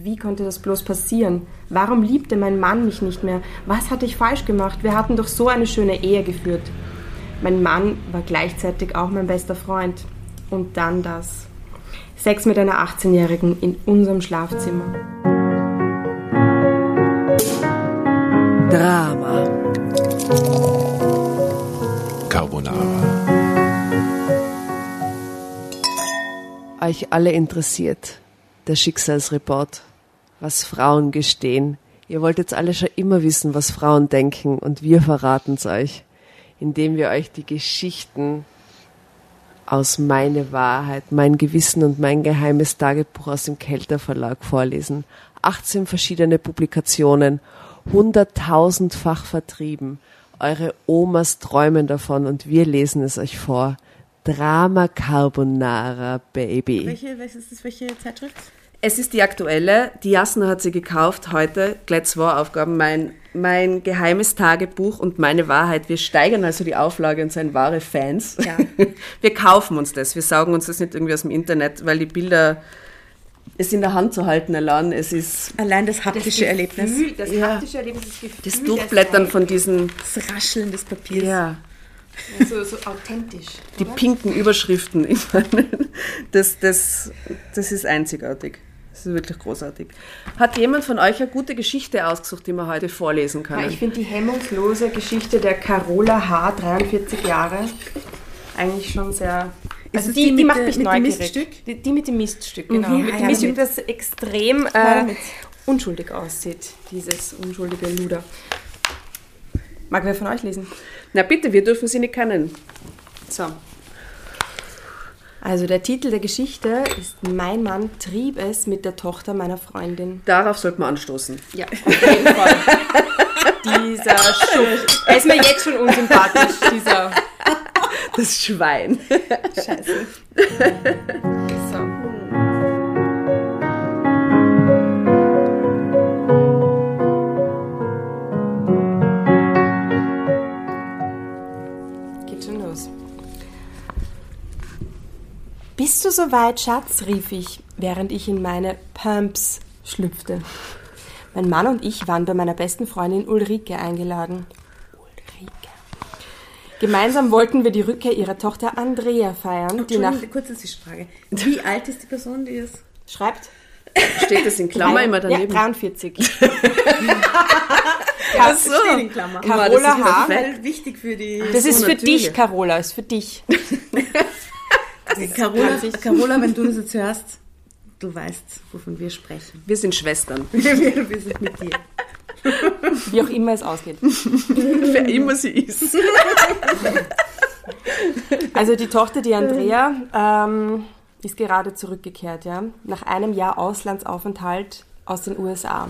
Wie konnte das bloß passieren? Warum liebte mein Mann mich nicht mehr? Was hatte ich falsch gemacht? Wir hatten doch so eine schöne Ehe geführt. Mein Mann war gleichzeitig auch mein bester Freund. Und dann das. Sex mit einer 18-Jährigen in unserem Schlafzimmer. Drama. Carbonara. Euch alle interessiert der Schicksalsreport, was Frauen gestehen. Ihr wollt jetzt alle schon immer wissen, was Frauen denken und wir verraten's euch, indem wir euch die Geschichten aus Meine Wahrheit, mein Gewissen und mein geheimes Tagebuch aus dem Kelter Verlag vorlesen. 18 verschiedene Publikationen, hunderttausendfach vertrieben. Eure Omas träumen davon und wir lesen es euch vor. Drama Carbonara, Baby. Welche, welche, ist das, welche Zeitschrift? Es ist die aktuelle. Die Jasna hat sie gekauft heute. Gleich zwei Aufgaben. Mein, mein geheimes Tagebuch und meine Wahrheit. Wir steigern also die Auflage und sind wahre Fans. Ja. Wir kaufen uns das. Wir saugen uns das nicht irgendwie aus dem Internet, weil die Bilder es in der Hand zu halten allein. Es ist Allein das haptische Erlebnis. das Ja. haptische Erlebnis, das Gefühl. das Durchblättern von diesen, Das Rascheln des Papiers. ja, So, so authentisch. die pinken Überschriften. Ich meine, das, das, das ist einzigartig. Das ist wirklich großartig. Hat jemand von euch eine gute Geschichte ausgesucht, die wir heute vorlesen Ja, können? ich finde die hemmungslose Geschichte der Carola H., 43 Jahre, eigentlich schon sehr. Also es die, die die, mit macht mich mit dem neugierig. Miststück? Die, die mit dem Miststück, genau. Mhm. Mit Ah, dem ja, Miststück, damit. das extrem äh, unschuldig aussieht, dieses unschuldige Luder. Mag wer von euch lesen? Na bitte, wir dürfen sie nicht kennen. So. Also der Titel der Geschichte ist Mein Mann trieb es mit der Tochter meiner Freundin. Darauf sollte man anstoßen. Ja, auf jeden Fall. dieser Schuft. Er ist mir jetzt schon unsympathisch, dieser. Das Schwein. Scheiße. So. Geht schon los. Bist du soweit, Schatz? rief ich, während ich in meine Pumps schlüpfte. Mein Mann und ich waren bei meiner besten Freundin Ulrike eingeladen. Ulrike. Gemeinsam wollten wir die Rückkehr ihrer Tochter Andrea feiern, die nach kurze Zwischenfrage. Wie alt ist die Person, die es... schreibt Steht das in Klammer immer daneben? Ja, 43. Ach so. Steht in Klammer. Carola das ist H. perfekt. Weil wichtig für die... Das ist für natürlich. dich, Carola, ist für dich. Carola, kann sich- Carola, wenn du das jetzt hörst, du weißt, wovon wir sprechen. Wir sind Schwestern. Wir, wir, wir sind mit dir. Wie auch immer es ausgeht. Wer immer sie ist. Also die Tochter, die Andrea, ähm, ist gerade zurückgekehrt, ja, nach einem Jahr Auslandsaufenthalt aus den USA.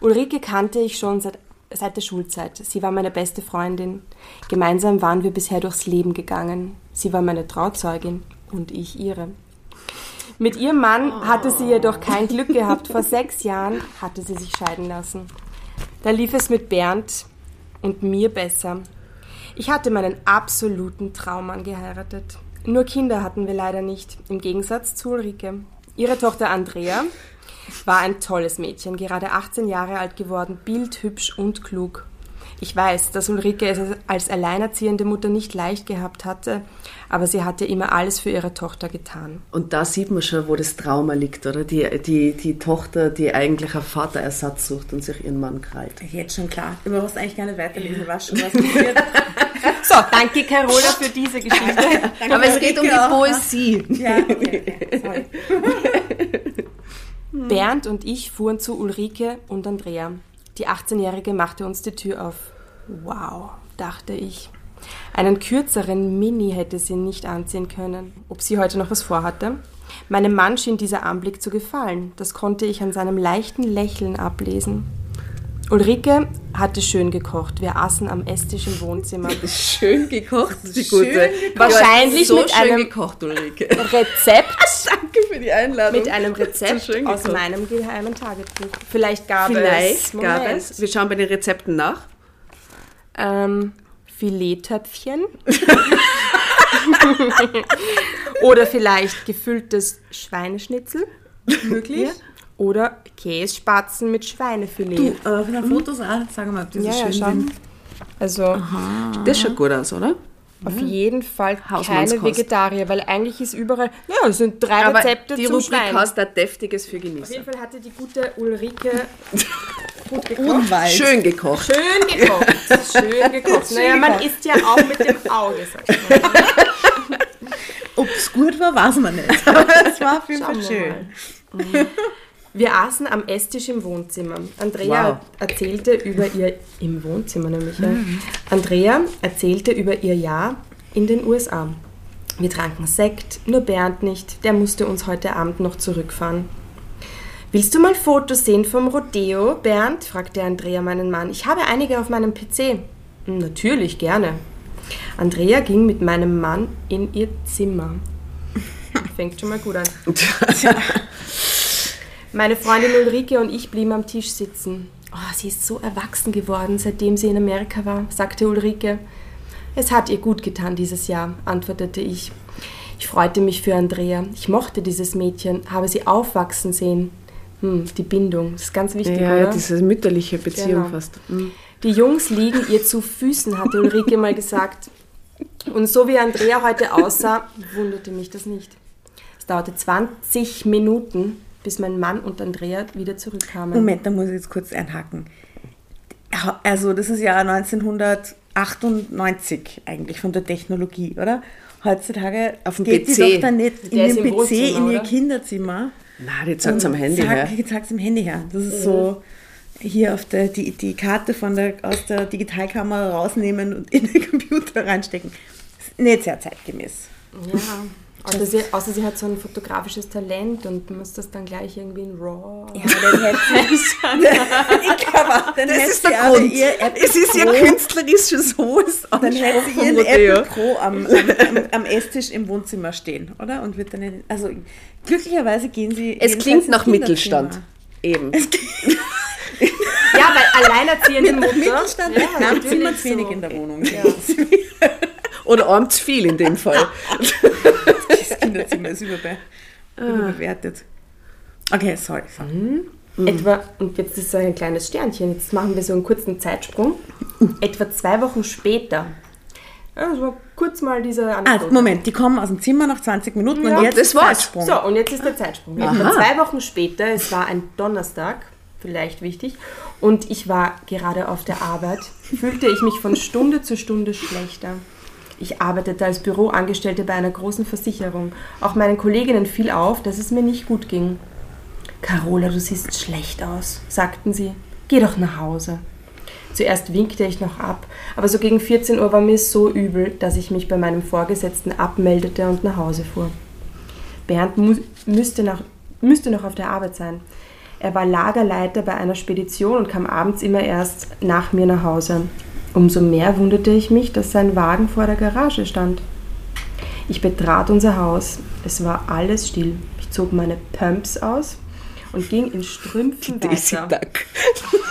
Ulrike kannte ich schon seit, seit der Schulzeit. Sie war meine beste Freundin. Gemeinsam waren wir bisher durchs Leben gegangen. Sie war meine Trauzeugin und ich ihre. Mit ihrem Mann hatte sie jedoch kein Glück gehabt. Vor sechs Jahren hatte sie sich scheiden lassen. Da lief es mit Bernd und mir besser. Ich hatte meinen absoluten Traummann geheiratet. Nur Kinder hatten wir leider nicht, im Gegensatz zu Ulrike. Ihre Tochter Andrea war ein tolles Mädchen, gerade 18 Jahre alt geworden, bildhübsch und klug. Ich weiß, dass Ulrike es als alleinerziehende Mutter nicht leicht gehabt hatte, aber sie hatte immer alles für ihre Tochter getan. Und da sieht man schon, wo das Trauma liegt, oder? Die, die, die Tochter, die eigentlich einen Vaterersatz sucht und sich ihren Mann krallt. Jetzt schon klar. Du brauchst eigentlich gar nicht weiterlesen, was schon was passiert. So, danke Carola für diese Geschichte. Aber es geht um die. Poesie. ja, okay, okay. Sorry. Bernd und ich fuhren zu Ulrike und Andrea. Die 18-Jährige machte uns die Tür auf. Wow, dachte ich. Einen kürzeren Mini hätte sie nicht anziehen können. Ob sie heute noch was vorhatte? Meinem Mann schien dieser Anblick zu gefallen. Das konnte ich an seinem leichten Lächeln ablesen. Ulrike hatte schön gekocht. Wir aßen am Esstisch im Wohnzimmer. Schön gekocht, die Schön gute. gekocht. Wahrscheinlich so mit schön einem gekocht, Ulrike. Rezept Danke für die Einladung. mit einem Rezept aus meinem geheimen Tagebuch. Vielleicht gab Vielleicht es. gab Moment. es. Wir schauen bei den Rezepten nach. Ähm, Filettöpfchen. Oder vielleicht gefülltes Schweineschnitzel. Möglich? oder Kässpatzen mit Schweinefilet. Du, äh, von den Fotos auch, sag mal, ob die so ja, ja, schön schau. sind. Also Das schaut gut aus, oder? Auf jeden Fall keine. Vegetarier, weil eigentlich ist überall, ja, es sind drei Aber Rezepte die zum Rubrik Schwein. heißt da Deftiges für Auf jeden Genießer. Fall hatte die gute Ulrike gut gekocht. Unweit. Schön gekocht. Schön gekocht. Schön gekocht. naja, man isst ja auch mit dem Auge, sag ich mal. Ob es gut war, weiß man nicht. Aber es war auf jeden Fall schön. Wir aßen am Esstisch im Wohnzimmer. Andrea Wow. erzählte über ihr im Wohnzimmer nämlich. Ja. Andrea erzählte über ihr Jahr in den USA. Wir tranken Sekt, nur Bernd nicht. Der musste uns heute Abend noch zurückfahren. Willst du mal Fotos sehen vom Rodeo, Bernd? fragte Andrea meinen Mann. Ich habe einige auf meinem PC. "Hm, Natürlich, gerne. Andrea ging mit meinem Mann in ihr Zimmer. Fängt schon mal gut an. Meine Freundin Ulrike und ich blieben am Tisch sitzen. Oh, sie ist so erwachsen geworden, seitdem sie in Amerika war, sagte Ulrike. Es hat ihr gut getan dieses Jahr, antwortete ich. Ich freute mich für Andrea. Ich mochte dieses Mädchen, habe sie aufwachsen sehen. Hm, die Bindung, das ist ganz wichtig, Ja, oder? diese mütterliche Beziehung Genau. fast. Mhm. Die Jungs liegen ihr zu Füßen, hatte Ulrike mal gesagt. Und so wie Andrea heute aussah, wunderte mich das nicht. Es dauerte 20 Minuten, bis mein Mann und Andrea wieder zurückkamen. Moment, da muss ich jetzt kurz einhaken. Also, das ist ja 1998 eigentlich von der Technologie, oder? Heutzutage Auf dem geht PC. die doch dann nicht in Der den PC in ihr oder? Kinderzimmer. Na, die zeigt am Handy Sag, her. Ich sag's am Handy her. Das ist so hier auf der, die, die Karte von der, aus der Digitalkamera rausnehmen und in den Computer reinstecken. Ist nicht sehr zeitgemäß. Ja, außer sie, außer sie hat so ein fotografisches Talent und muss das dann gleich irgendwie in RAW. Ja, dann hätte sie ich glaube, dann Das ist der aber Grund. ihr Apple Es ist ja Pro- künstlerisches Hohes. Dann hätte sie ihren Apple Pro am, am, am, Esstisch im Wohnzimmer stehen, oder? Und wird dann, in- also glücklicherweise gehen sie. Es klingt nach. Mittelstand. Eben. Ja, weil alleinerziehende Mutter. Mittelstand, ja, wir haben natürlich Zimmer zu wenig in der Wohnung. Oder arm zu viel in dem Fall. Das Kinderzimmer ist überbe überbewertet. Okay, sorry. sorry. Etwa, und jetzt ist so ein kleines Sternchen, jetzt machen wir so einen kurzen Zeitsprung. Etwa zwei Wochen später. Ja, das war kurz mal diese Ah, Anekdote. Moment, die kommen aus dem Zimmer nach 20 Minuten Ja, und jetzt das ist. Zeitsprung. So, und jetzt ist der Zeitsprung. Etwa zwei Wochen später, es war ein Donnerstag, vielleicht wichtig, und ich war gerade auf der Arbeit, fühlte ich mich von Stunde zu Stunde schlechter. Ich arbeitete als Büroangestellte bei einer großen Versicherung. Auch meinen Kolleginnen fiel auf, dass es mir nicht gut ging. Carola, du siehst schlecht aus, sagten sie. Geh doch nach Hause. Zuerst winkte ich noch ab, aber so gegen 14 Uhr war mir so übel, dass ich mich bei meinem Vorgesetzten abmeldete und nach Hause fuhr. Bernd mu müsste, noch, müsste noch auf der Arbeit sein. Er war Lagerleiter bei einer Spedition und kam abends immer erst nach mir nach Hause. Umso mehr wunderte ich mich, dass sein Wagen vor der Garage stand. Ich betrat unser Haus. Es war alles still. Ich zog meine Pumps aus und ging in Strümpfen weiter.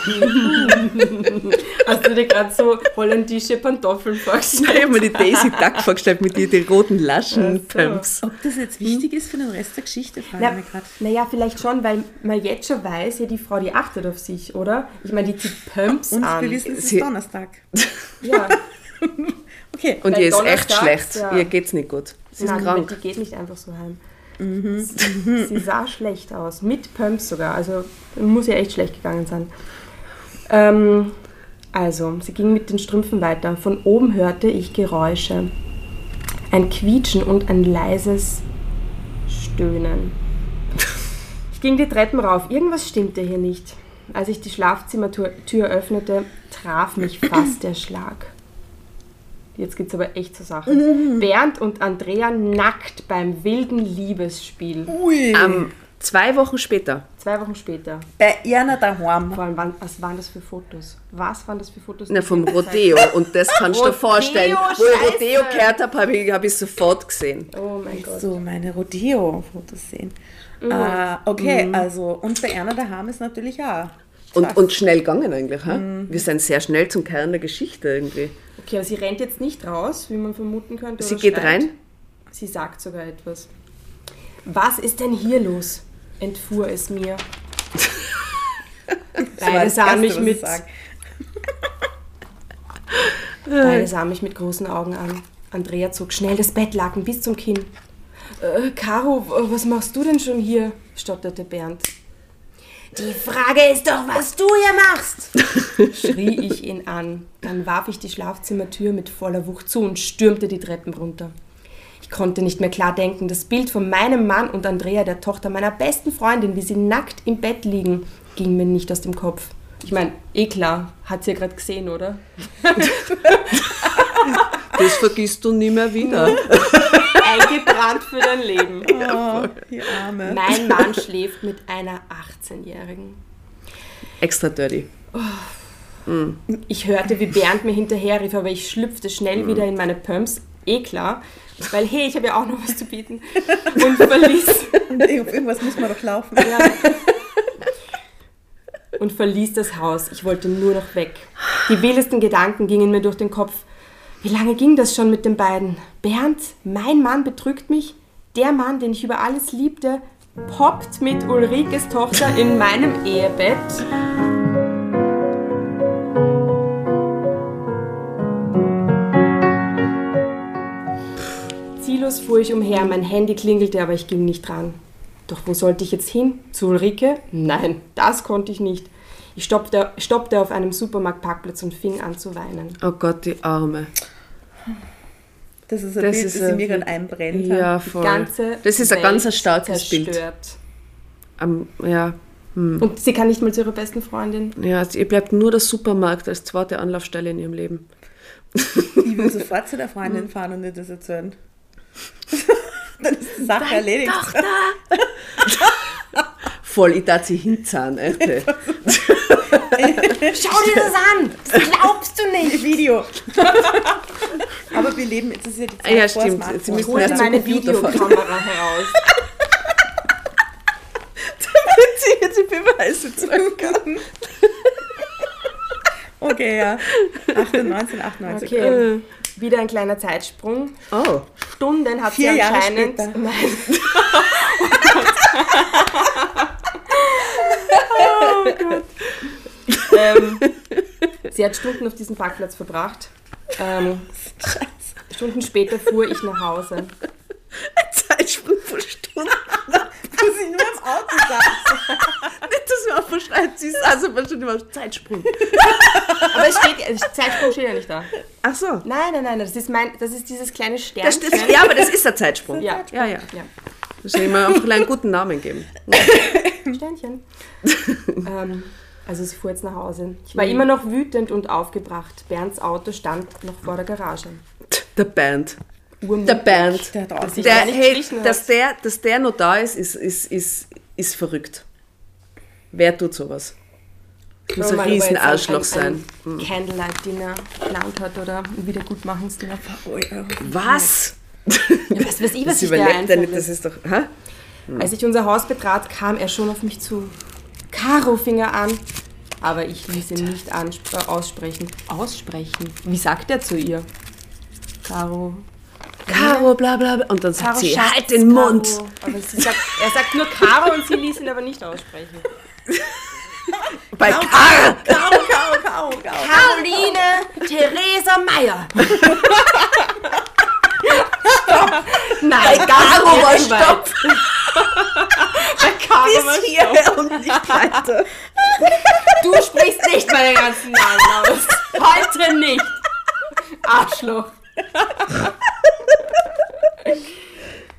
Hast du dir gerade so holländische Pantoffeln Ich vorgestellt? habe mir die Daisy Duck vorgestellt mit den roten Laschen-Pumps. Ob das jetzt wichtig ist für den Rest der Geschichte, frage ich Na, mich gerade. naja, vielleicht schon, weil man jetzt schon weiß, ja, die Frau, die achtet auf sich, oder? Ich meine, die zieht Pumps Und an. wir wissen, es ist Donnerstag. ja, Okay. Und Weil ihr ist echt schlecht. ja. Ihr geht's nicht gut. Sie ist Nein, krank. die geht nicht einfach so heim. Mhm. Sie, sie sah schlecht aus, mit Pumps sogar. Also muss ja echt schlecht gegangen sein. Ähm, also, sie ging mit den Strümpfen weiter. Von oben hörte ich Geräusche. Ein Quietschen und ein leises Stöhnen. Ich ging die Treppen rauf. Irgendwas stimmte hier nicht. Als ich die Schlafzimmertür Tür öffnete, traf mich fast der Schlag. Jetzt geht's aber echt zur Sache. Bernd und Andrea nackt beim wilden Liebesspiel. Ui. Ähm, zwei Wochen später. Zwei Wochen später. Bei Erna daheim. Vor allem, wann- was waren das für Fotos? Was waren das für Fotos? Na, vom Rodeo. Und das kannst du dir vorstellen. Wo ich. Rodeo gehört habe, habe ich, hab ich sofort gesehen. Oh mein Gott. So, meine Rodeo-Fotos sehen. Mhm. Äh, okay, also, und bei Erna daheim ist natürlich auch. Und, und schnell gegangen eigentlich. Ha? Wir sind sehr schnell zum Kern der Geschichte irgendwie. Okay, aber sie rennt jetzt nicht raus, wie man vermuten könnte. Sie oder geht schreit. rein. Sie sagt sogar etwas. Was ist denn hier los? Entfuhr es mir. Beide sahen mich mit, beide sahen mich mit großen Augen an. Andrea zog schnell das Bettlaken bis zum Kinn. Äh, Caro, was machst du denn schon hier? stotterte Bernd. Die Frage ist doch, was du hier machst, schrie ich ihn an. Dann warf ich die Schlafzimmertür mit voller Wucht zu und stürmte die Treppen runter. Ich konnte nicht mehr klar denken. Das Bild von meinem Mann und Andrea, der Tochter meiner besten Freundin, wie sie nackt im Bett liegen, ging mir nicht aus dem Kopf. Ich meine, eh klar, hat sie ja gerade gesehen, oder? Das vergisst du nie mehr wieder. Eingebrannt für dein Leben. Oh, die Arme. Mein Mann schläft mit einer 18-Jährigen. Extra dirty. Ich hörte, wie Bernd mir hinterherrief, aber ich schlüpfte schnell wieder in meine Pumps. Eh klar, weil hey, ich habe ja auch noch was zu bieten. Und verließ, Und irgendwas muss man doch laufen. ja, und verließ das Haus. Ich wollte nur noch weg. Die wildesten Gedanken gingen mir durch den Kopf. Wie lange ging das schon mit den beiden? Bernd, mein Mann betrügt mich. Der Mann, den ich über alles liebte, poppt mit Ulrikes Tochter in meinem Ehebett. Ziellos fuhr ich umher, mein Handy klingelte, aber ich ging nicht dran. Doch wo sollte ich jetzt hin? Zu Ulrike? Nein, das konnte ich nicht. Ich stoppte, stoppte auf einem Supermarktparkplatz und fing an zu weinen. Oh Gott, die Arme. Das ist ein Das Bild, ist das in ein- mir gerade einbrennt. Ja, voll. ganze das ist ein ganz starkes Bild. zerstört. Am- ja, Und sie kann nicht mal zu ihrer besten Freundin. ja, ihr bleibt nur der Supermarkt als zweite Anlaufstelle in ihrem Leben. Ich will sofort zu der Freundin fahren und ihr das erzählen. Dann ist die Sache erledigt. Voll, ich darf sie hinzahlen. Alter. Schau dir das an! Das glaubst du nicht! Video. Aber wir leben, jetzt ist ja die Zeit ja, stimmt. Sie müssen zum meine. Videokamera heraus. sie jetzt die Beweise zeigen kann. Okay, ja. 98, 98. Okay, wieder ein kleiner Zeitsprung. Oh, Stunden hat Vier sie Jahre anscheinend. später. Nein. oh Gott. Ähm, sie hat Stunden auf diesem Parkplatz verbracht. Ähm, Stunden später fuhr ich nach Hause. Zeitsprung von Stunden. Wo sie nur im Auto saß. Nicht, dass man verschreibt, sie also aber schon immer Zeitsprung. Aber es steht, Zeitsprung steht ja nicht da. Ach so. Nein, nein, nein, das ist, mein, das ist dieses kleine Das, Sternchen. das, ja, aber das ist ein Zeitsprung. Ja. ja. ja. ja. Das soll ich mir einfach einen guten Namen geben. Sternchen. ähm, also sie fuhr jetzt nach Hause. Ich war immer noch wütend und aufgebracht. Bernds Auto stand noch vor der Garage. Der Band. Urmutig. Der Band. Der sich Der, hey, hat. dass, der, dass der noch da ist, ist, ist, ist, ist verrückt. Wer tut sowas? Muss ein man aber jetzt Riesenarschloch ein, sein. Ein Candlelight-Dinner geplant hat oder ein Wiedergutmachungsdinner. Oh, ja. Was? Ja, was weiß ich, was Das sich da einfällt. das ist doch. Hä? Als ich unser Haus betrat, kam er schon auf mich zu. Caro fing er an. Aber ich ließ ihn nicht äh, aussprechen. Aussprechen? Wie sagt er zu ihr? Caro. Caro, bla bla bla. Und dann sagt Caro sie, Schatz, halt den Caro. Mund. Sagt, er sagt nur Caro und sie ließ ihn aber nicht aussprechen. Bei Caro. Kau, kau, kau. Caroline Theresa Meyer. Nein, ganz Caro war. Stopp. Bei Caro war Bis hier und nicht weiter. Du sprichst nicht meinen ganzen Namen aus. Heute nicht. Arschloch.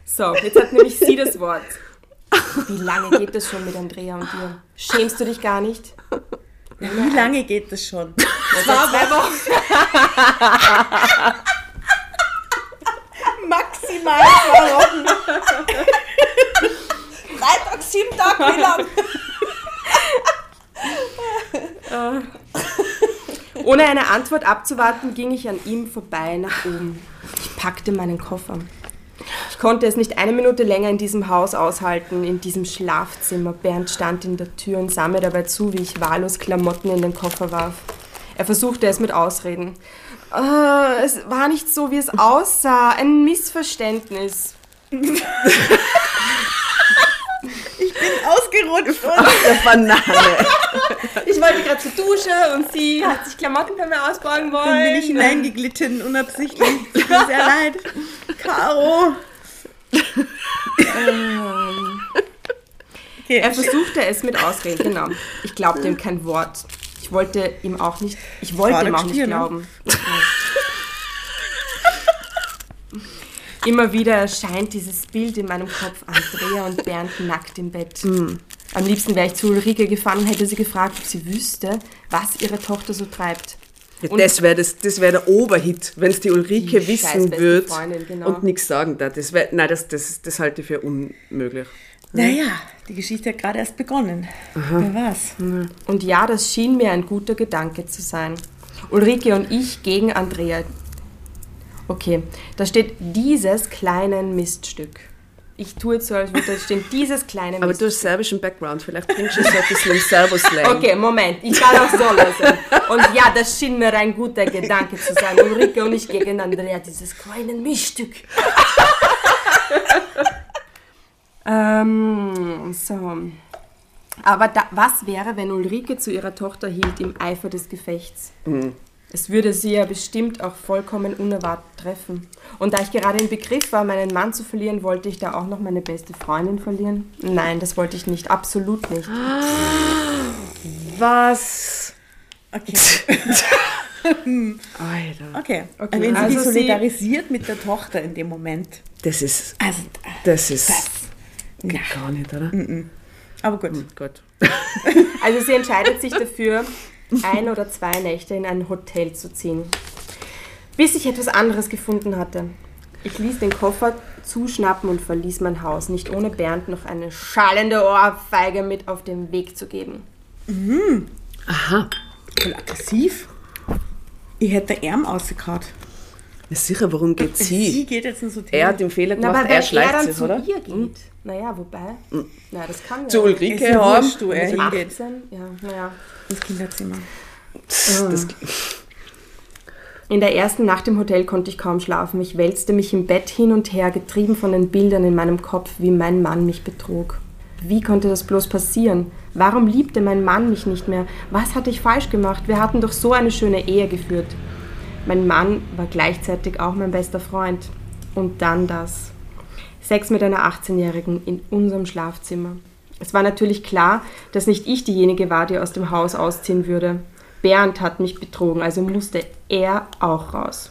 So, jetzt hat nämlich sie das Wort. Wie lange geht das schon mit Andrea und dir? Schämst du dich gar nicht? Wie lange geht das schon? Seit zwei Wochen. Maximal zwei Wochen. Freitag, sieben Tage, wie lang? Ohne eine Antwort abzuwarten, ging ich an ihm vorbei nach oben. Ich packte meinen Koffer. Ich konnte es nicht eine Minute länger in diesem Haus aushalten, in diesem Schlafzimmer. Bernd stand in der Tür und sah mir dabei zu, wie ich wahllos Klamotten in den Koffer warf. Er versuchte es mit Ausreden. Äh, es war nicht so, wie es aussah. Ein Missverständnis. Ich bin ausgerutscht und Der Banane. Ich wollte gerade zur Dusche und sie hat sich Klamotten bei mir ausborgen wollen. dann bin ich hineingeglitten, unabsichtlich. Tut mir sehr leid. Caro. Okay, Er versuchte es mit Ausreden, genau. Ich glaubte ihm kein Wort. Ich wollte ihm auch nicht, ich wollte ihm auch nicht Stier, ne? Immer wieder erscheint dieses Bild in meinem Kopf, Andrea und Bernd nackt im Bett. Hm. Am liebsten wäre ich zu Ulrike gefahren und hätte sie gefragt, ob sie wüsste, was ihre Tochter so treibt. Ja, das wäre das, das wär der Oberhit, wenn es die Ulrike Die wissen würde genau. und nichts sagen darf. Das wär, nein, das, das, das halte ich für unmöglich. naja, die Geschichte hat gerade erst begonnen. Wer war's? Und ja, das schien mir ein guter Gedanke zu sein. Ulrike und ich gegen Andrea. Okay, da steht dieses kleine Miststück. Ich tue jetzt so, als würde da stehen dieses kleine Aber du Miststück. hast serbischen Background, vielleicht bringst du so ein bisschen im Servo-Slang. Okay, Moment, ich kann auch so lösen. Und ja, das schien mir ein guter Gedanke zu sein. Ulrike und ich gegen Andrea, dieses kleine Miststück. ähm, so. Aber da, was wäre, wenn Ulrike zu ihrer Tochter hielt im Eifer des Gefechts? Es würde sie ja bestimmt auch vollkommen unerwartet treffen. Und da ich gerade im Begriff war, meinen Mann zu verlieren, wollte ich da auch noch meine beste Freundin verlieren? Nein, das wollte ich nicht, absolut nicht. Was? Okay. Alter. Okay. Okay, Wenn sie also sie- solidarisiert mit der Tochter in dem Moment. Das ist, Also, das ist, das. gar nicht, oder? Aber gut. Gott. Also sie entscheidet sich dafür, ein oder zwei Nächte in ein Hotel zu ziehen, bis ich etwas anderes gefunden hatte. Ich ließ den Koffer zuschnappen und verließ mein Haus, nicht ohne Bernd noch eine schallende Ohrfeige mit auf den Weg zu geben. Aha. Voll aggressiv. Ich hätte den Arm ausgekaut. Ja, sicher, warum geht Sie sie? geht jetzt ins Hotel. Er hat den Fehler Na, gemacht, aber er wenn schleicht er dann sich, zu oder? ihr geht. Naja, wobei. Na, das kann ja. Zu ist Ulrike ja haben. wurscht, wo er Mit hingeht. 18, ja, naja. Ins Kinderzimmer. Das, In der ersten Nacht im Hotel konnte ich kaum schlafen. Ich wälzte mich im Bett hin und her, getrieben von den Bildern in meinem Kopf, wie mein Mann mich betrog. Wie konnte das bloß passieren? Warum liebte mein Mann mich nicht mehr? Was hatte ich falsch gemacht? Wir hatten doch so eine schöne Ehe geführt. Mein Mann war gleichzeitig auch mein bester Freund. Und dann das. Sex mit einer 18-Jährigen in unserem Schlafzimmer. Es war natürlich klar, dass nicht ich diejenige war, die aus dem Haus ausziehen würde. Bernd hat mich betrogen, also musste er auch raus.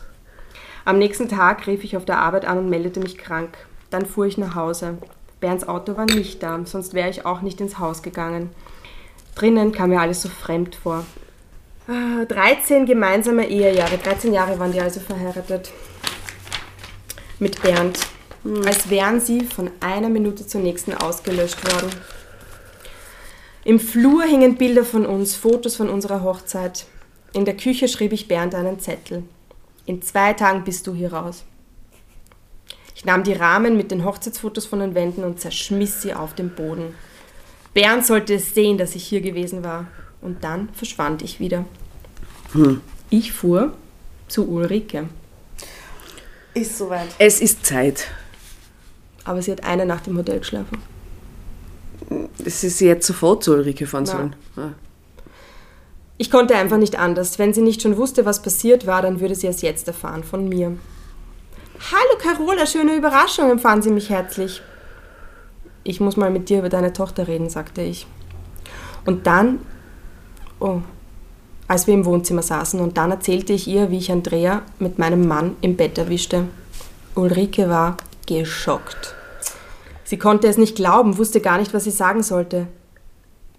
Am nächsten Tag rief ich auf der Arbeit an und meldete mich krank. Dann fuhr ich nach Hause. Bernds Auto war nicht da, sonst wäre ich auch nicht ins Haus gegangen. Drinnen kam mir alles so fremd vor. Ah, 13 gemeinsame Ehejahre, 13 Jahre waren die also verheiratet. Mit Bernd. Als wären sie von einer Minute zur nächsten ausgelöscht worden. Im Flur hingen Bilder von uns, Fotos von unserer Hochzeit. In der Küche schrieb ich Bernd einen Zettel. In zwei Tagen bist du hier raus. Ich nahm die Rahmen mit den Hochzeitsfotos von den Wänden und zerschmiss sie auf den Boden. Bernd sollte es sehen, dass ich hier gewesen war. Und dann verschwand ich wieder. Ich fuhr zu Ulrike. Ist soweit. es ist Zeit. Aber sie hat eine Nacht im Hotel geschlafen. Es ist jetzt sofort zu Ulrike fahren sollen. Ja. Ich konnte einfach nicht anders. Wenn sie nicht schon wusste, was passiert war, dann würde sie es jetzt erfahren von mir. Hallo Carola, schöne Überraschung, empfahen sie mich herzlich. Ich muss mal mit dir über deine Tochter reden, sagte ich. Und dann, oh, als wir im Wohnzimmer saßen, und dann erzählte ich ihr, wie ich Andrea mit meinem Mann im Bett erwischte. Ulrike war geschockt. Sie konnte es nicht glauben, wusste gar nicht, was sie sagen sollte.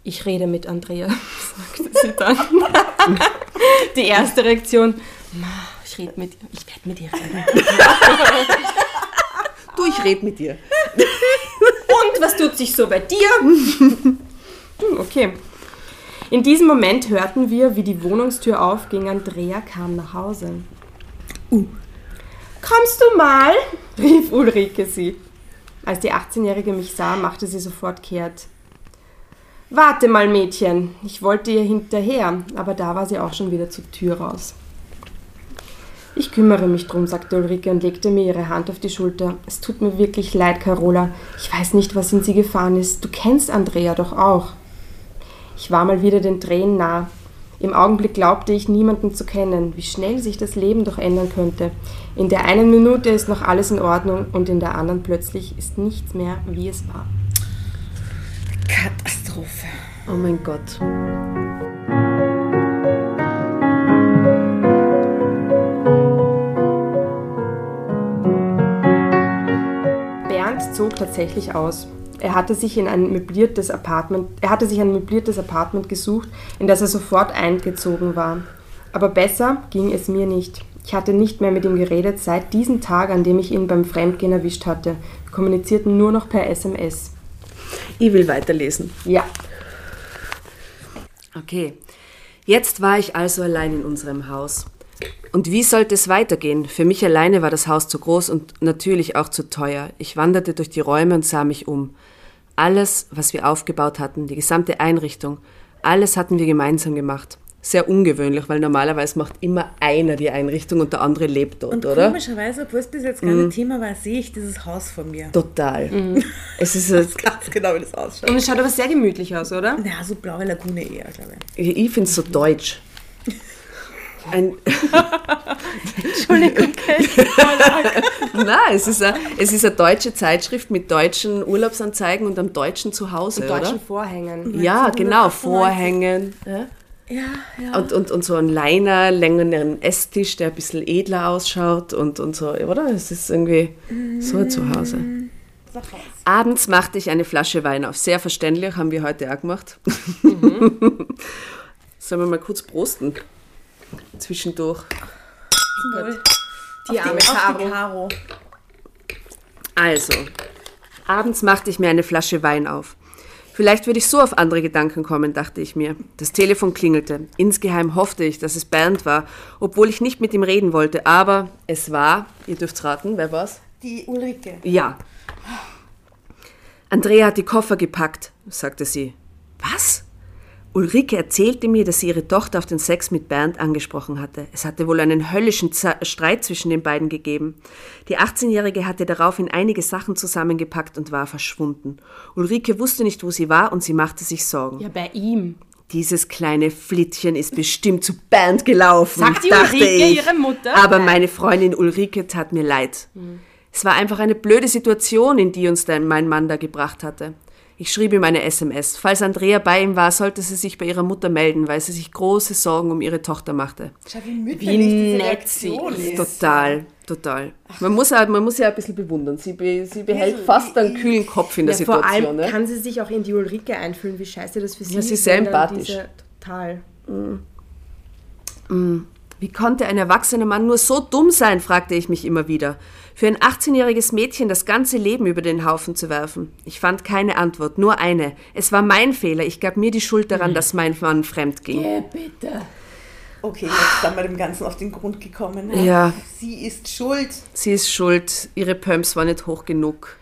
Ich rede mit Andrea, sagte sie dann. Die erste Reaktion, "Ma, ich rede mit ihr, ich werde mit ihr reden. Du, ich rede mit dir. Und was tut sich so bei dir? Hm, Okay. In diesem Moment hörten wir, wie die Wohnungstür aufging. Andrea kam nach Hause. Kommst du mal? rief Ulrike sie. Als die 18-Jährige mich sah, machte sie sofort kehrt. Warte mal, Mädchen. Ich wollte ihr hinterher, aber da war sie auch schon wieder zur Tür raus. Ich kümmere mich drum, sagte Ulrike und legte mir ihre Hand auf die Schulter. Es tut mir wirklich leid, Carola. Ich weiß nicht, was in sie gefahren ist. Du kennst Andrea doch auch. Ich war mal wieder den Tränen nah. Im Augenblick glaubte ich, niemanden zu kennen, wie schnell sich das Leben doch ändern könnte. In der einen Minute ist noch alles in Ordnung und in der anderen plötzlich ist nichts mehr, wie es war. Katastrophe. Oh mein Gott. Bernd zog tatsächlich aus. Er hatte sich in ein möbliertes Apartment, er hatte sich ein möbliertes Apartment gesucht, in das er sofort eingezogen war. Aber besser ging es mir nicht. Ich hatte nicht mehr mit ihm geredet seit diesem Tag, an dem ich ihn beim Fremdgehen erwischt hatte. Wir kommunizierten nur noch per SMS. Ich will weiterlesen. Ja, Okay, jetzt war ich also allein in unserem Haus. Und wie sollte es weitergehen? Für mich alleine war das Haus zu groß und natürlich auch zu teuer. Ich wanderte durch die Räume und sah mich um. Alles, was wir aufgebaut hatten, die gesamte Einrichtung, alles hatten wir gemeinsam gemacht. Sehr ungewöhnlich, weil normalerweise macht immer einer die Einrichtung und der andere lebt dort, Und oder? komischerweise, obwohl es bis jetzt gar Mhm. kein Thema war, sehe ich dieses Haus vor mir. Total. Es ist, ein- Ganz genau, wie das ausschaut. und es schaut aber sehr gemütlich aus, oder? Ja, so blaue Lagune eher, glaube ich. ich finde es so deutsch. Ein, Entschuldigung, Nein, es ist, eine, es ist eine deutsche Zeitschrift mit deutschen Urlaubsanzeigen und einem deutschen Zuhause, deutschen oder? Vorhängen. Ja, genau, 1998. Vorhängen. Ja. Ja, ja. Und, und, und so ein Liner, längeren Esstisch, der ein bisschen edler ausschaut und, und so, oder? Es ist irgendwie so ein Zuhause. Raus. Abends machte ich eine Flasche Wein auf. Sehr verständlich, haben wir heute auch gemacht. Sollen wir mal kurz prosten? Zwischendurch. Die arme die Caro. Also, abends machte ich mir eine Flasche Wein auf. Vielleicht würde ich so auf andere Gedanken kommen, dachte ich mir. Das Telefon klingelte. Insgeheim hoffte ich, dass es Bernd war, obwohl ich nicht mit ihm reden wollte. Aber es war, ihr dürft raten, wer war's? Die Ulrike. Ja. Andrea hat die Koffer gepackt, sagte sie. Was? Ulrike erzählte mir, dass sie ihre Tochter auf den Sex mit Bernd angesprochen hatte. Es hatte wohl einen höllischen Streit zwischen den beiden gegeben. Die 18-Jährige hatte daraufhin einige Sachen zusammengepackt und war verschwunden. Ulrike wusste nicht, wo sie war und sie machte sich Sorgen. Ja, bei ihm. Dieses kleine Flittchen ist bestimmt zu Bernd gelaufen. Sagt die dachte Ulrike ich. ihre Mutter? Aber Nein. meine Freundin Ulrike tat mir leid. Es war einfach eine blöde Situation, in die uns mein Mann da gebracht hatte. Ich schrieb ihm eine SMS. Falls Andrea bei ihm war, sollte sie sich bei ihrer Mutter melden, weil sie sich große Sorgen um ihre Tochter machte. Schau, wie mütterlich nett sie ist. Total, total. Man muss, ja, man muss ja ein bisschen bewundern. Sie, be, sie behält fast einen kühlen Kopf in der Ja, vor Situation. allem ne? kann sie sich auch in die Ulrike einfühlen, wie scheiße das für sie Ja, ist. sie ist sehr empathisch. Diese, total. Wie konnte ein erwachsener Mann nur so dumm sein, fragte ich mich immer wieder. Für ein 18-jähriges Mädchen das ganze Leben über den Haufen zu werfen. Ich fand keine Antwort, nur eine. Es war mein Fehler. Ich gab mir die Schuld daran, dass mein Mann fremd ging. bitte. Okay, jetzt sind wir dem Ganzen auf den Grund gekommen. Ja. Sie ist schuld. Sie ist schuld, ihre Pumps waren nicht hoch genug.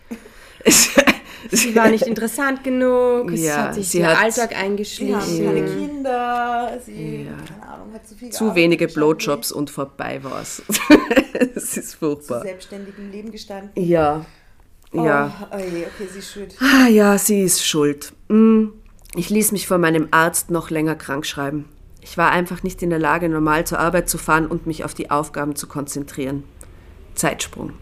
Sie war nicht interessant genug, es Ja, hat sich sie der hat- Alltag Sie haben eingeschlichen. keine Kinder. Sie, keine Ahnung, hat zu viel Zu wenige. Blowjobs und vorbei war's. das ist Zu furchtbar. selbstständigem Leben gestanden. Ja. Ja. Oh, oh je, okay, sie ist schuld. Ah ja, sie ist schuld. Mm. Ich ließ mich von meinem Arzt noch länger krank schreiben. Ich war einfach nicht in der Lage, normal zur Arbeit zu fahren und mich auf die Aufgaben zu konzentrieren. Zeitsprung.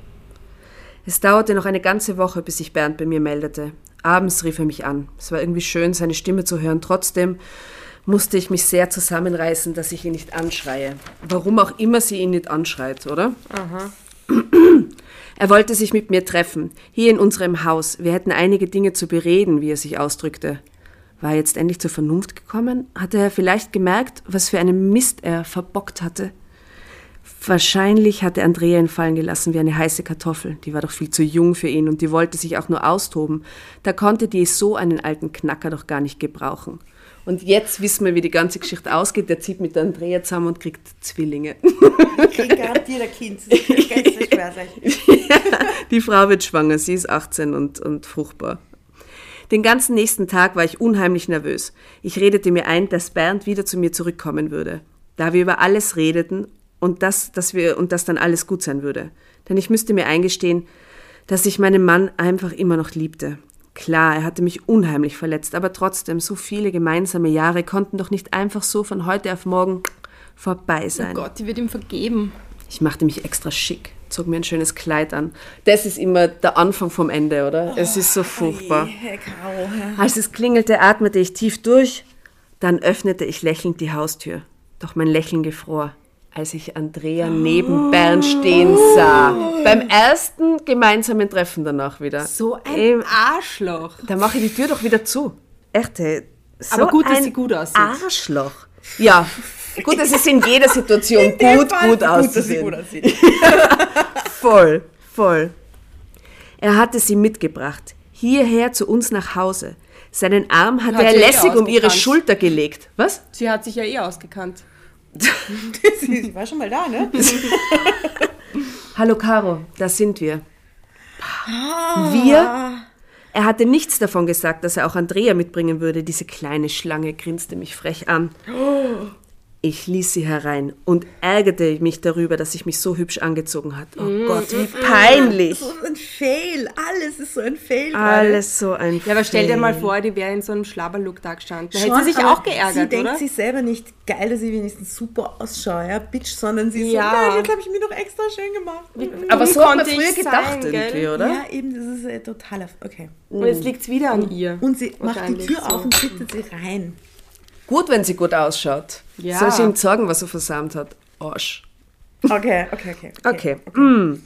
Es dauerte noch eine ganze Woche, bis sich Bernd bei mir meldete. Abends rief er mich an. Es war irgendwie schön, seine Stimme zu hören. Trotzdem musste ich mich sehr zusammenreißen, dass ich ihn nicht anschreie. Warum auch immer sie ihn nicht anschreit, oder? Er wollte sich mit mir treffen, hier in unserem Haus. Wir hätten einige Dinge zu bereden, wie er sich ausdrückte. War er jetzt endlich zur Vernunft gekommen? Hatte er vielleicht gemerkt, was für einen Mist er verbockt hatte? Wahrscheinlich hatte Andrea ihn fallen gelassen wie eine heiße Kartoffel. Die war doch viel zu jung für ihn und die wollte sich auch nur austoben. Da konnte die so einen alten Knacker doch gar nicht gebrauchen. Und jetzt wissen wir, wie die ganze Geschichte ausgeht. Der zieht mit Andrea zusammen und kriegt Zwillinge. Kriegt garantiert ein Kind. Das wird schwer sein. Die Frau wird schwanger, sie ist 18 und, und fruchtbar. Den ganzen nächsten Tag war ich unheimlich nervös. Ich redete mir ein, dass Bernd wieder zu mir zurückkommen würde. Da wir über alles redeten und dass, dass wir, und dass dann alles gut sein würde. Denn ich müsste mir eingestehen, dass ich meinen Mann einfach immer noch liebte. Klar, er hatte mich unheimlich verletzt, aber trotzdem, so viele gemeinsame Jahre konnten doch nicht einfach so von heute auf morgen vorbei sein. Oh Gott, die wird ihm vergeben. Ich machte mich extra schick, zog mir ein schönes Kleid an. Das ist immer der Anfang vom Ende, oder? es ist so furchtbar. Herr Caro, ja. Als es klingelte, atmete ich tief durch, dann öffnete ich lächelnd die Haustür. Doch mein Lächeln gefror, als ich Andrea neben Bernd stehen sah. Beim ersten gemeinsamen Treffen danach wieder. So ein Im- Arschloch. Da mache ich die Tür doch wieder zu. Echt. So Aber gut, dass ein sie gut aussieht. Arschloch. Ja, gut, es ist in jeder Situation gut, gut Gut, dass sie auszusehen. gut aussieht. Voll, voll. Er hatte sie mitgebracht, hierher zu uns nach Hause. Seinen Arm hatte Hat er eh lässig um ihre. Schulter gelegt. Was? Sie hat sich ja eh ausgekannt. sie, war schon mal da, ne? Hallo Caro, da sind wir. Wir? Er hatte nichts davon gesagt, dass er auch Andrea mitbringen würde. Diese kleine Schlange grinste mich frech an. Ich ließ sie herein und ärgerte mich darüber, dass ich mich so hübsch angezogen hat. Oh Gott, wie peinlich. So ein Fail. Alles ist so ein Fail. Alles so ein Ja, aber stell dir mal Fail. vor, die wäre in so einem Schlabberlook da gestanden. Da Schon, hätte sie sich aber auch geärgert, Sie denkt oder? sich selber nicht geil, dass sie wenigstens super ausschaut, ja, Bitch, sondern sie Ja. so, nein, jetzt habe ich mich noch extra schön gemacht. Aber Dumm so hat man konnte früher ich gedacht sein, gell? irgendwie, oder? Ja, eben, das ist ein totaler. Okay. Und jetzt liegt es wieder an ihr. Und sie macht die Tür so. auf und bittet sie rein. Gut, wenn sie gut ausschaut. Ja. Soll ich ihm sagen, was er versammelt hat? Arsch. Okay, okay, okay. Okay. Mm.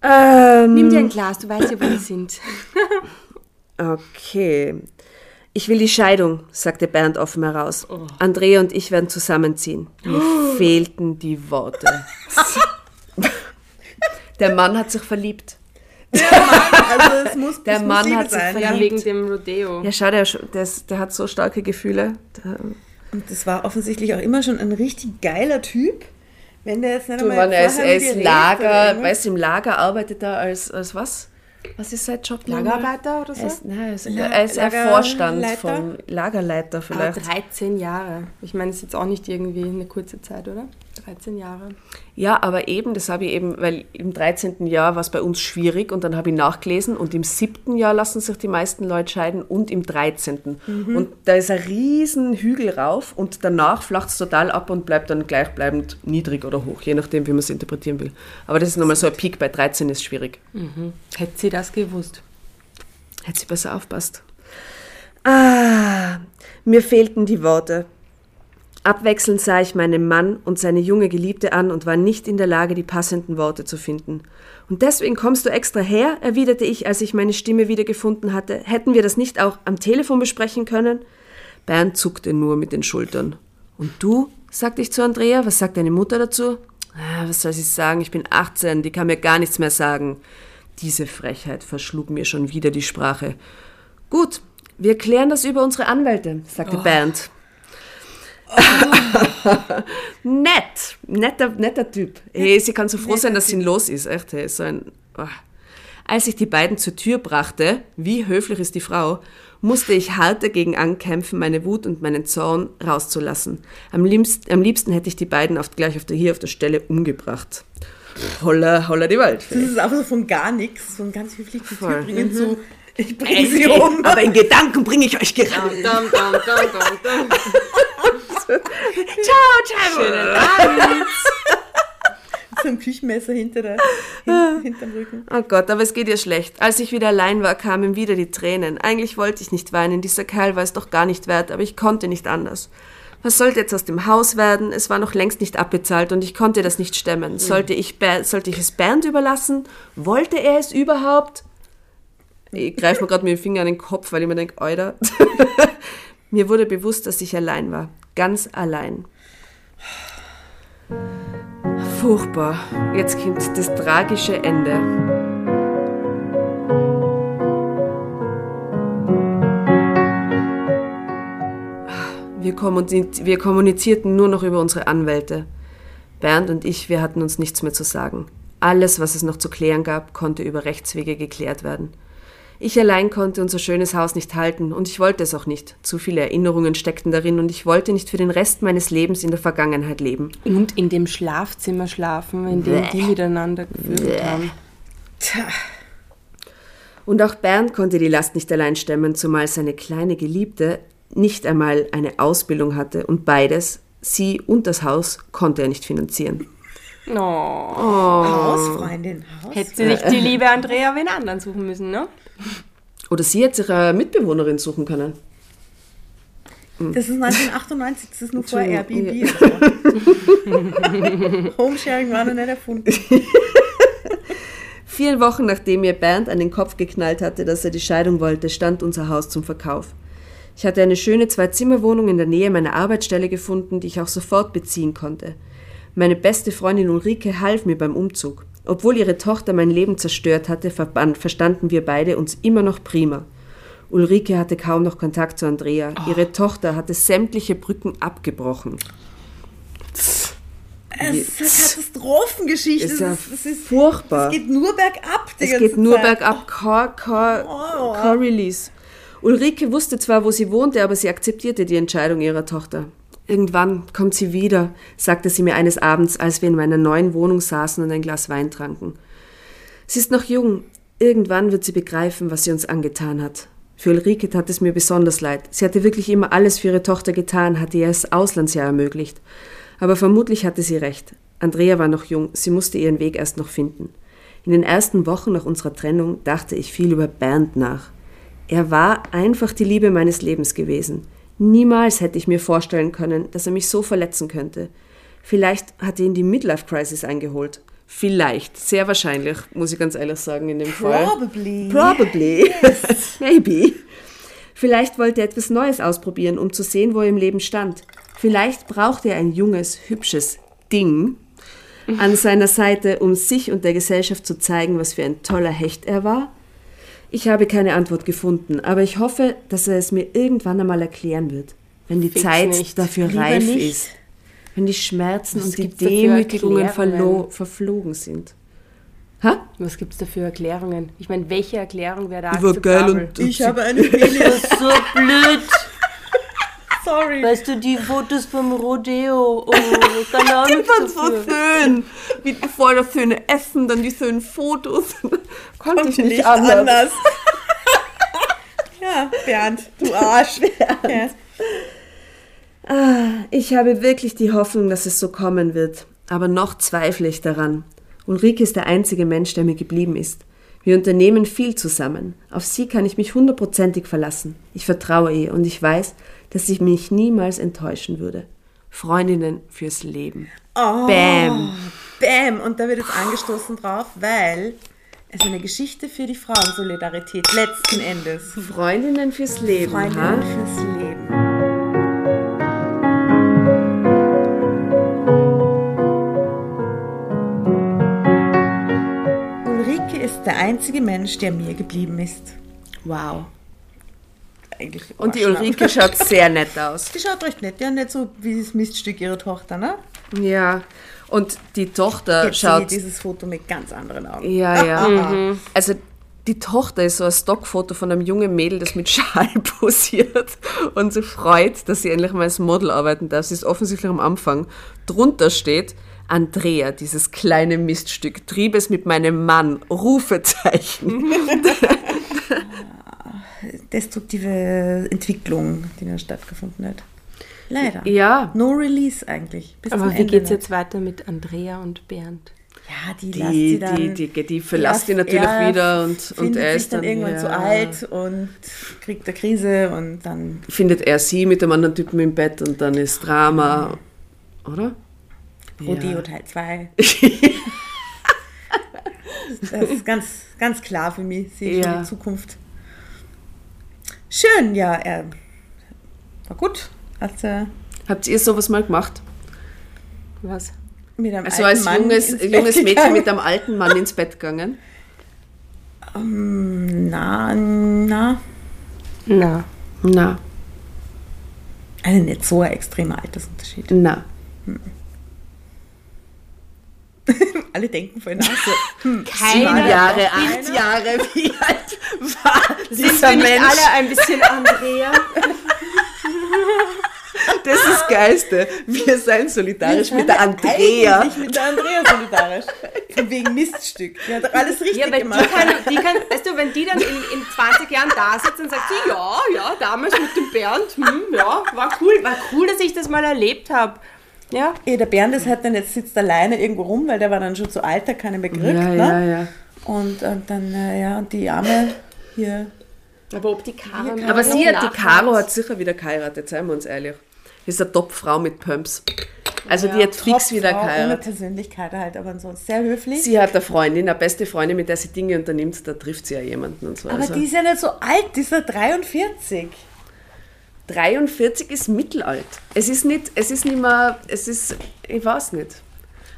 Ähm, Nimm dir ein Glas, du weißt ja, wo die sind. okay. Ich will die Scheidung, sagte Bernd offen heraus. Andrea und ich werden zusammenziehen. Mir fehlten die Worte. Der Mann hat sich verliebt. Also es muss, Der es muss Mann hat sich sein. Ja, verliebt. wegen dem Rodeo. Ja, schau, der, der, der hat so starke Gefühle. Der, Und das war offensichtlich auch immer schon ein richtig geiler Typ. Wenn der jetzt nicht du, einmal Mann, er er ist dir Lager, weißt du, im Lager arbeitet er als, als was? Was ist sein Job? Lagerarbeiter oder Er so? ist, nein, er ist, La- er ist ein Lagerleiter? Vorstand vom Lagerleiter vielleicht. 13 Jahre. Ich meine, das ist jetzt auch nicht irgendwie eine kurze Zeit, oder? 13 Jahre. Ja, aber eben, das habe ich eben, weil im 13. Jahr war es bei uns schwierig und dann habe ich nachgelesen und im 7. Jahr lassen sich die meisten Leute scheiden und im 13. Und da ist ein riesen Hügel rauf und danach flacht es total ab und bleibt dann gleichbleibend niedrig oder hoch, je nachdem, wie man es interpretieren will. Aber das ist nochmal so ein Peak, bei 13 ist schwierig. Hätte sie das gewusst. Hätte sie besser aufpasst. Ah, mir fehlten die Worte. Abwechselnd sah ich meinen Mann und seine junge Geliebte an und war nicht in der Lage, die passenden Worte zu finden. Und deswegen kommst du extra her, erwiderte ich, als ich meine Stimme wiedergefunden hatte. Hätten wir das nicht auch am Telefon besprechen können? Bernd zuckte nur mit den Schultern. Und du? sagte ich zu Andrea. Was sagt deine Mutter dazu? Ah, was soll sie sagen? Ich bin 18, die kann mir gar nichts mehr sagen. Diese Frechheit verschlug mir schon wieder die Sprache. Gut, wir klären das über unsere Anwälte, sagte Bernd. Nett, netter, netter Typ. Hey, sie kann so froh sein, dass sie los ist. Echt, hey, so ein. Oh. Als ich die beiden zur Tür brachte, wie höflich ist die Frau, musste ich hart dagegen ankämpfen, meine Wut und meinen Zorn rauszulassen. Am liebsten, am liebsten hätte ich die beiden auf, gleich auf der, hier auf der Stelle umgebracht. Holla, holla die Wald. Das ist einfach so von gar nichts, von ganz höflich die Tür Voll. bringen zu, ich bringe sie um. Aber in Gedanken bringe ich euch gerade. Dum, dum, dum, Ciao, ciao. So ein Küchenmesser hinter der, hin, hinterm Rücken. Oh Gott, aber es geht ihr schlecht. Als ich wieder allein war, kamen wieder die Tränen. Eigentlich wollte ich nicht weinen, dieser Kerl war es doch gar nicht wert, aber ich konnte nicht anders. Was sollte jetzt aus dem Haus werden? Es war noch längst nicht abbezahlt und ich konnte das nicht stemmen. Sollte ich, sollte ich es Bernd überlassen? Wollte er es überhaupt? Ich greife mir gerade mit dem Finger an den Kopf, weil ich mir denke, Alter. mir wurde bewusst, dass ich allein war. Ganz allein. Furchtbar. Jetzt kommt das tragische Ende. Wir, kommuniz wir kommunizierten nur noch über unsere Anwälte. Bernd und ich, wir hatten uns nichts mehr zu sagen. Alles, was es noch zu klären gab, konnte über Rechtswege geklärt werden. Ich allein konnte unser schönes Haus nicht halten und ich wollte es auch nicht. Zu viele Erinnerungen steckten darin und ich wollte nicht für den Rest meines Lebens in der Vergangenheit leben. Und in dem Schlafzimmer schlafen, in dem die miteinander gefühlt haben. Tja, Und auch Bernd konnte die Last nicht allein stemmen, zumal seine kleine Geliebte nicht einmal eine Ausbildung hatte und beides, sie und das Haus, konnte er nicht finanzieren. Oh. Hausfreundin. Haus Hätte sie nicht die liebe Andrea wen anderen suchen müssen, ne? Oder sie hätte sich eine Mitbewohnerin suchen können. Das ist 1998, das ist nur vor Airbnb. Also. Homesharing war noch nicht erfunden. Vier Wochen nachdem mir Bernd an den Kopf geknallt hatte, dass er die Scheidung wollte, stand unser Haus zum Verkauf. Ich hatte eine schöne Zwei-Zimmer-Wohnung in der Nähe meiner Arbeitsstelle gefunden, die ich auch sofort beziehen konnte. Meine beste Freundin Ulrike half mir beim Umzug. Obwohl ihre Tochter mein Leben zerstört hatte, verstanden wir beide uns immer noch prima. Ulrike hatte kaum noch Kontakt zu Andrea. Ihre Tochter hatte sämtliche Brücken abgebrochen. Es ist eine Katastrophengeschichte. Ist Es ja ist, es ist, furchtbar. Es geht nur bergab. Die Es ganze geht nur Zeit. bergab, kein, kein, Oh. kein Release. Ulrike wusste zwar, wo sie wohnte, aber sie akzeptierte die Entscheidung ihrer Tochter. Irgendwann kommt sie wieder, sagte sie mir eines Abends, als wir in meiner neuen Wohnung saßen und ein Glas Wein tranken. Sie ist noch jung. Irgendwann wird sie begreifen, was sie uns angetan hat. Für Ulrike tat es mir besonders leid. Sie hatte wirklich immer alles für ihre Tochter getan, hatte ihr das Auslandsjahr ermöglicht. Aber vermutlich hatte sie recht. Andrea war noch jung, sie musste ihren Weg erst noch finden. In den ersten Wochen nach unserer Trennung dachte ich viel über Bernd nach. Er war einfach die Liebe meines Lebens gewesen. Niemals hätte ich mir vorstellen können, dass er mich so verletzen könnte. Vielleicht hatte ihn die Midlife-Crisis eingeholt. Vielleicht, sehr wahrscheinlich, muss ich ganz ehrlich sagen, in dem Fall. Probably. Probably. Maybe. Vielleicht wollte er etwas Neues ausprobieren, um zu sehen, wo er im Leben stand. Vielleicht brauchte er ein junges, hübsches Ding an seiner Seite, um sich und der Gesellschaft zu zeigen, was für ein toller Hecht er war. Ich habe keine Antwort gefunden, aber ich hoffe, dass er es mir irgendwann einmal erklären wird, wenn die Fix Zeit nicht. dafür Lieber reif nicht. ist, wenn die Schmerzen Was und die Demütigungen verflogen sind. Ha? Was gibt es da für Erklärungen? Ich meine, welche Erklärung wäre da Die war geil akzeptabel? und- Ich habe eine Penis. so blöd. Sorry. Weißt du, die Fotos vom Rodeo. Oh, keine Ahnung Das war dafür. schön. Wie vor der schöne Essen, dann die schönen Fotos. Konnte ich Konnte nicht, anders. ja, Bernd, du Arsch. Ja. Ich habe wirklich die Hoffnung, dass es so kommen wird. Aber noch zweifle ich daran. Ulrike ist der einzige Mensch, der mir geblieben ist. Wir unternehmen viel zusammen. Auf sie kann ich mich hundertprozentig verlassen. Ich vertraue ihr und ich weiß, dass sie mich niemals enttäuschen würde. Freundinnen fürs Leben. Oh, Bam. Bam. Und da wird jetzt angestoßen drauf, weil es eine Geschichte für die Frauensolidarität letzten Endes. Freundinnen fürs Leben. Freundinnen ha? fürs Leben. Ulrike ist der einzige Mensch, der mir geblieben ist. Wow. Eigentlich Und die. Ulrike schaut sehr nett aus. Die schaut recht nett, ja, nicht so wie das Miststück ihrer Tochter, ne? Ja. Und die Tochter Jetzt schaut sehe ich dieses Foto mit ganz anderen Augen. Ja, ja. Also die Tochter ist so ein Stockfoto von einem jungen Mädel, das mit Schal posiert und sich freut, dass sie endlich mal als Model arbeiten darf. Sie ist offensichtlich am Anfang. Drunter steht Andrea, dieses kleine Miststück, trieb es mit meinem Mann, Rufezeichen. Destruktive Entwicklung, die da stattgefunden hat. Leider. Ja, No Release eigentlich. Bis Aber wie geht's nicht. jetzt weiter mit Andrea und Bernd? Ja, die, lässt die, sie dann. die, die, die verlässt ihn natürlich er wieder und, und er sich ist dann irgendwann ja, zu alt und kriegt eine Krise und dann Findet er sie mit dem anderen Typen im Bett und dann ist Drama, oder? Rodeo Ja. Teil 2. das ist ganz, ganz klar für mich. Sehe ich Ja. schon die Zukunft. Schön, ja. Er war gut. Äh, Habt ihr sowas mal gemacht? Was? mit einem Also alten als Mann junges, junges Mädchen gegangen. mit einem alten Mann ins Bett gegangen? Na, na. Na. Na, Also nicht so ein extremer Altersunterschied. na. Alle denken vorhin auch so. Hm, Sieben Jahre, acht Jahre, wie alt war dieser wir nicht Mensch? alle ein bisschen Andrea? Das ist das Geilste. Wir seien solidarisch mit der Andrea. Eigentlich mit der Andrea solidarisch. Wegen Miststück. Die hat doch alles richtig Ja, weil die gemacht. kann, die kann, weißt du, wenn die dann in, in 20 Jahren da sitzt und sagt, ja, ja, damals mit dem Bernd, hm, ja, war cool, war cool, dass ich das mal erlebt habe. Ja, Ja, der Bernd ist halt dann jetzt sitzt alleine irgendwo rum, weil der war dann schon zu alt, der keinen mehr gerückt. Ja, ne? ja, ja. Und, und dann, äh, ja, und die Arme hier. aber ob die Karen... Aber sie hat, die Caro hat sicher wieder geheiratet, seien wir uns ehrlich. Das ist eine Top-Frau mit Pumps. Also die hat fix wieder Topfrau, Ohne geheiratet. Persönlichkeit halt, aber ansonsten sehr höflich. Sie hat eine Freundin, eine beste Freundin, mit der sie Dinge unternimmt, da trifft sie ja jemanden und so. aber also. die ist ja nicht so alt, die ist ja 43. 43 ist mittelalt. Es ist nicht, es ist nicht mehr, es ist, ich weiß nicht.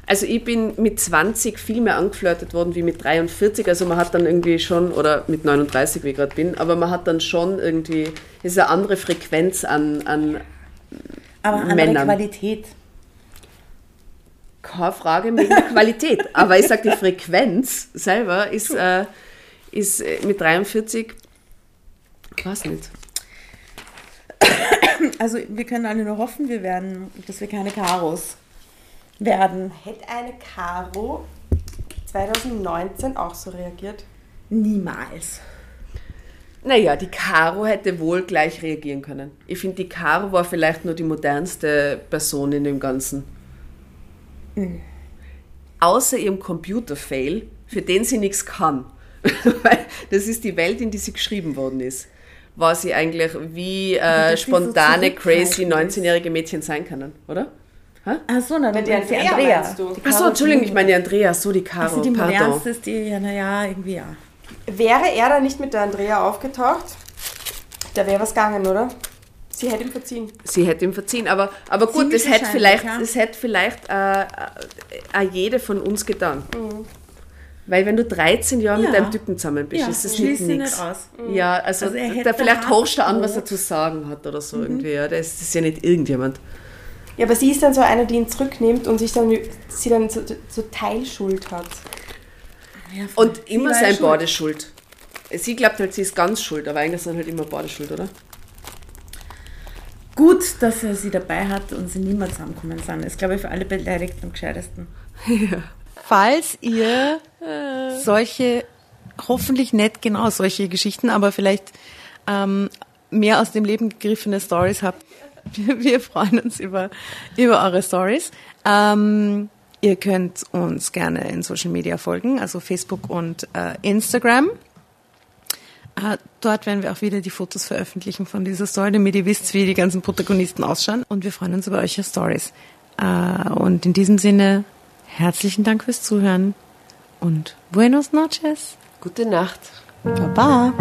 Also ich bin mit 20 viel mehr angeflirtet worden wie mit 43. Also man hat dann irgendwie schon, oder mit 39, wie ich gerade bin, aber man hat dann schon irgendwie, es ist eine andere Frequenz an, an Aber andere Männern. Qualität. keine Frage mit der Qualität. Aber ich sage, die Frequenz selber ist, äh, ist äh, mit 43, ich weiß nicht. Also wir können alle nur hoffen, wir werden, dass wir keine Karos werden. Hätte eine Caro 2019 auch so reagiert? Niemals. Naja, die Caro hätte wohl gleich reagieren können. Ich finde, die Caro war vielleicht nur die modernste Person in dem Ganzen. Außer ihrem Computer-Fail, für den sie nichts kann. Weil das ist die Welt, in die sie geschrieben worden ist. War sie eigentlich wie äh, so spontane, crazy zurückhaltend ist. 19-jährige Mädchen sein können, oder? Ach so, na, Wenn die Andrea meinst du? Die Achso, Caro Entschuldigung, ich meine die Andrea, so die Caro, Also die pardon. modernste ist die, ja, naja, irgendwie ja. Wäre er da nicht mit der Andrea aufgetaucht, da wäre was gegangen, oder? Sie hätte ihm verziehen. Sie hätte ihm verziehen, aber, aber gut, Ziemlich das hätte vielleicht, ja. das hätte vielleicht äh, äh, jede von uns getan. Weil wenn du 13 Jahre mit Ja. einem Typen zusammen bist, Ja, ist das nicht nichts. nicht aus. Ja, also, Also er da vielleicht horchst du an, was er zu sagen hat oder so irgendwie. Ja, das ist ja nicht irgendjemand. Ja, aber sie ist dann so eine, die ihn zurücknimmt und sich dann, sie dann so, so Teilschuld hat. Ja. Und immer sein schuld. Bade schuld. Sie glaubt halt, sie ist ganz schuld, aber eigentlich sind halt immer beide schuld, oder? Gut, dass er sie dabei hat und sie niemals zusammenkommen sind. Ist, glaube ich, für alle Beteiligten am gescheitesten. Falls ihr solche, hoffentlich nicht genau solche Geschichten, aber vielleicht ähm, mehr aus dem Leben gegriffene Stories habt, wir, wir freuen uns über, über eure Stories. Ähm, ihr könnt uns gerne in Social Media folgen, also Facebook und äh, Instagram. Äh, dort werden wir auch wieder die Fotos veröffentlichen von dieser Story, damit ihr wisst, wie die ganzen Protagonisten ausschauen. Und wir freuen uns über eure Stories. Äh, und in diesem Sinne, herzlichen Dank fürs Zuhören und buenos noches. Gute Nacht. Baba.